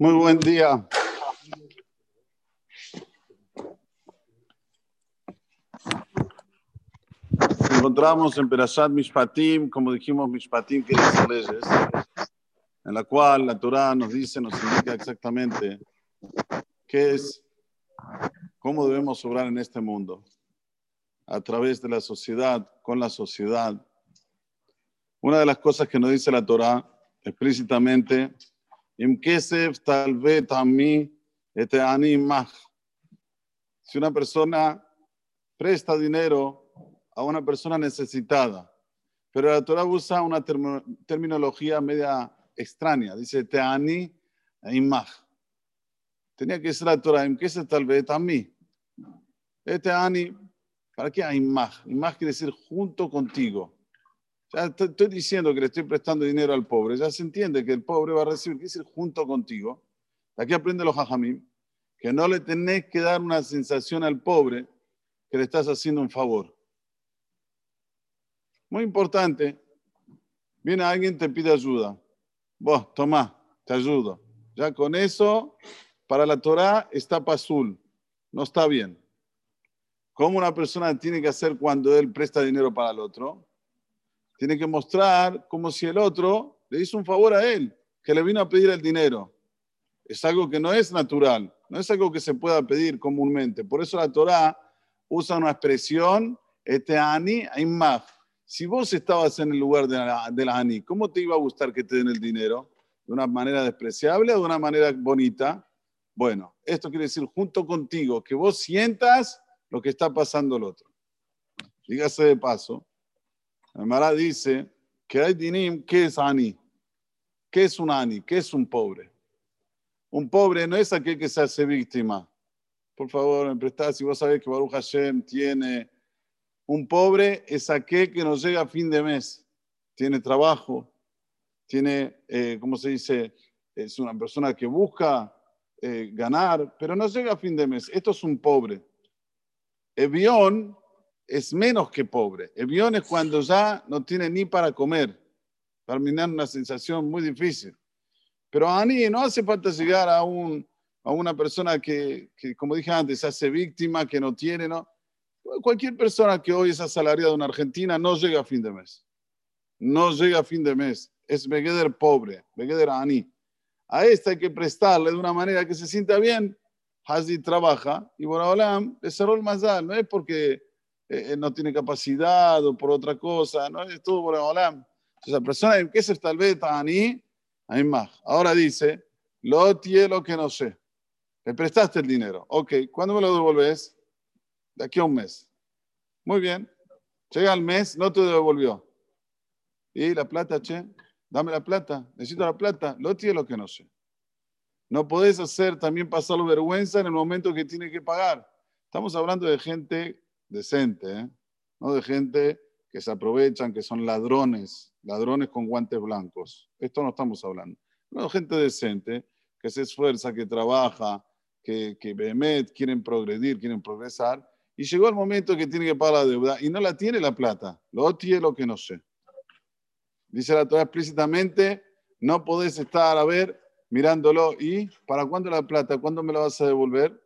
Muy buen día. Nos encontramos en Perashat Mishpatim, como dijimos, Mishpatim quiere decir leyes, en la cual la Torah nos dice, nos indica exactamente qué es, cómo debemos obrar en este mundo, a través de la sociedad, con la sociedad. Una de las cosas que nos dice la Torah explícitamente, tal vez este Si una persona presta dinero a una persona necesitada, pero la Torah usa una terminología media extraña, dice teani imaj. Tenía que ser la Torah, se tal vez también. Este ani, ¿para qué imaj? Imaj quiere decir junto contigo. Ya estoy diciendo que le estoy prestando dinero al pobre. Ya se entiende que el pobre va a recibir, ¿qué decir junto contigo? Aquí aprende los hajamim, que no le tenés que dar una sensación al pobre que le estás haciendo un favor. Muy importante, viene alguien te pide ayuda. Vos, tomá, te ayudo. Ya con eso, para la Torah está pasul, no está bien. ¿Cómo una persona tiene que hacer cuando él presta dinero para el otro? Tiene que mostrar como si el otro le hizo un favor a él, que le vino a pedir el dinero. Es algo que no es natural, no es algo que se pueda pedir comúnmente. Por eso la Torá usa una expresión, este ani aimaf. Si vos estabas en el lugar de la, de la ani, ¿cómo te iba a gustar que te den el dinero? ¿De una manera despreciable o de una manera bonita? Bueno, esto quiere decir junto contigo, que vos sientas lo que está pasando el otro. Dígase de paso, Mara dice que hay dinim, ¿qué es ani? ¿Qué es un ani? ¿Qué es un pobre? Un pobre no es aquel que se hace víctima. Por favor, me prestás, si vos sabés que Baruch Hashem tiene un pobre, es aquel que no llega a fin de mes. Tiene trabajo, tiene, eh, ¿cómo se dice? Es una persona que busca eh, ganar, pero no llega a fin de mes. Esto es un pobre. Evión es menos que pobre. El bión es cuando ya no tiene ni para comer. Terminar una sensación muy difícil. Pero a mí no hace falta llegar a, un, a una persona que, que, como dije antes, se hace víctima, que no tiene, ¿no? Cualquier persona que hoy es asalariada en Argentina no llega a fin de mes. No llega a fin de mes. Es Begeder pobre, Begeder Ani. A esta hay que prestarle de una manera que se sienta bien. Hazi trabaja y Boraholam le cerró el mazal. No es porque eh, no tiene capacidad o por otra cosa, no es todo por Olam. Entonces, la persona que se tal vez ahí, hay más. Ahora dice, lo tiene lo que no sé. Le prestaste el dinero. Ok, ¿cuándo me lo devolves? De aquí a un mes. Muy bien. Llega el mes, no te devolvió. Y la plata, che, dame la plata, necesito la plata. Lo tiene lo que no sé. No podés hacer también pasarlo vergüenza en el momento que tiene que pagar. Estamos hablando de gente decente, ¿eh? no de gente que se aprovechan, que son ladrones, ladrones con guantes blancos. Esto no estamos hablando. No, gente decente, que se esfuerza, que trabaja, que, que Behemet quieren progredir, quieren progresar, y llegó el momento que tiene que pagar la deuda y no la tiene la plata, lo tiene lo que no sé. Dice la Torah explícitamente, no podés estar a ver mirándolo y ¿para cuándo la plata? ¿Cuándo me la vas a devolver?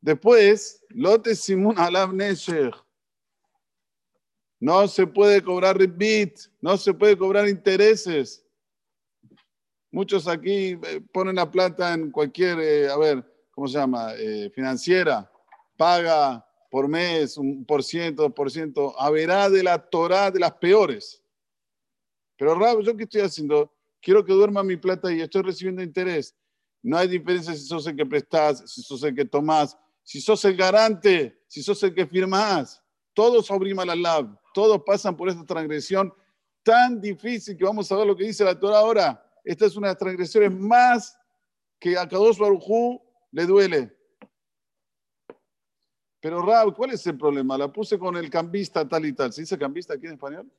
Después, lote simun alab nesher. No se puede cobrar rebit, no se puede cobrar intereses. Muchos aquí eh, ponen la plata en cualquier, eh, a ver, ¿cómo se llama? Eh, financiera. Paga por mes un por ciento, dos por ciento. Haberá de la Torah de las peores. Pero Rab, ¿yo qué estoy haciendo? Quiero que duerma mi plata y estoy recibiendo interés. No hay diferencia si sos el que prestás, si sos el que tomás, si sos el garante, si sos el que firmás, todos obriman la lab, todos pasan por esta transgresión tan difícil que vamos a ver lo que dice la Torah ahora. Esta es una de las transgresiones más que a Kadosh Barujú le duele. Pero Rab, ¿cuál es el problema? La puse con el cambista tal y tal. ¿Se dice cambista aquí en español?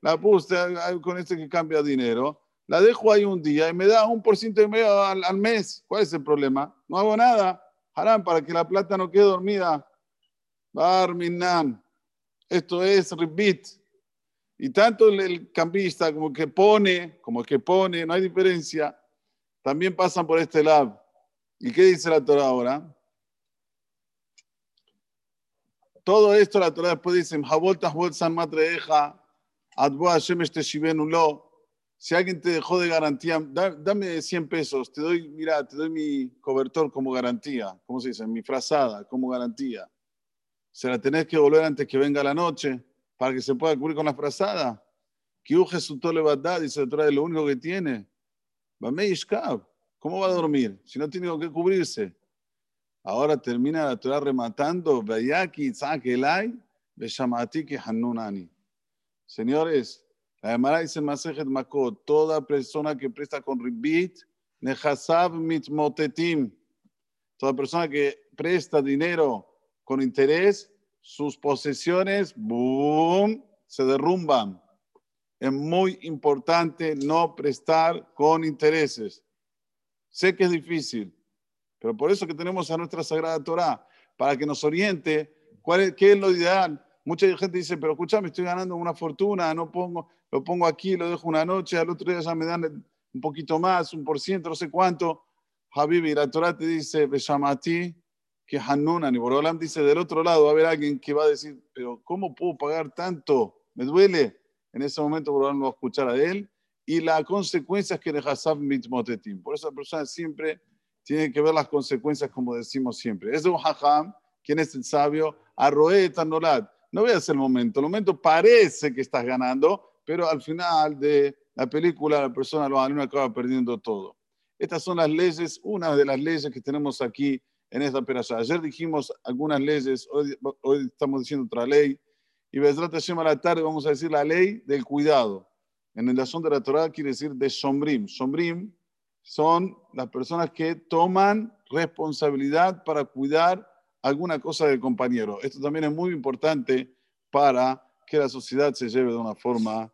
La puse con este que cambia dinero. La dejo ahí un día y me da un por ciento y medio al, al mes. ¿Cuál es el problema? No hago nada para que la plata no quede dormida. Barminan. Esto es ribit. Y tanto el, cambista como que pone, como que pone, no hay diferencia. también pasan por este lab. ¿Y qué dice la Torah ahora? Todo esto la Torah después dice, San Matreja, Si alguien te dejó de garantía, dame 100 pesos, te doy, mira, te doy mi cobertor como garantía, ¿cómo se dice? Mi frazada como garantía. Se la tenés que volver antes que venga la noche para que se pueda cubrir con la frazada. Que su tole dice la Torah, es lo único que tiene. ¿Cómo va a dormir si no tiene con qué cubrirse? Ahora termina la Torah rematando, Señores, la Gemara dice Masejet Makot, toda persona que presta con ribit, nehasav mitmotetim. Toda persona que presta dinero con interés, sus posesiones, boom, se derrumban. Es muy importante no prestar con intereses. Sé que es difícil, pero por eso que tenemos a nuestra Sagrada Torah, para que nos oriente cuál es, qué es lo ideal. Mucha gente dice, pero escúchame, estoy ganando una fortuna, no pongo, lo pongo aquí, lo dejo una noche, al otro día ya me dan un poquito más, un por ciento, no sé cuánto. Habibi, la Torah te dice, ti que Hanunan, y Borolam dice, del otro lado va a haber alguien que va a decir, pero ¿cómo puedo pagar tanto? Me duele. En ese momento Borolam va a escuchar a él y la consecuencia es que de Hasab mitmotetim. Por eso la persona siempre tiene que ver las consecuencias como decimos siempre. Es un hajam, quien es el sabio, arroe tanolad. No veas el momento, el momento parece que estás ganando, pero al final de la película la persona lo acaba perdiendo todo. Estas son las leyes, una de las leyes que tenemos aquí en esta operación. Ayer dijimos algunas leyes, hoy, estamos diciendo otra ley, y Hashem a la tarde vamos a decir la ley del cuidado. En el asunto de la Torah quiere decir de sombrim. Sombrim son las personas que toman responsabilidad para cuidar alguna cosa del compañero. Esto también es muy importante para que la sociedad se lleve de una forma,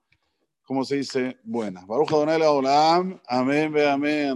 como se dice, buena. Baruch Adonai Olam. Amén, amén.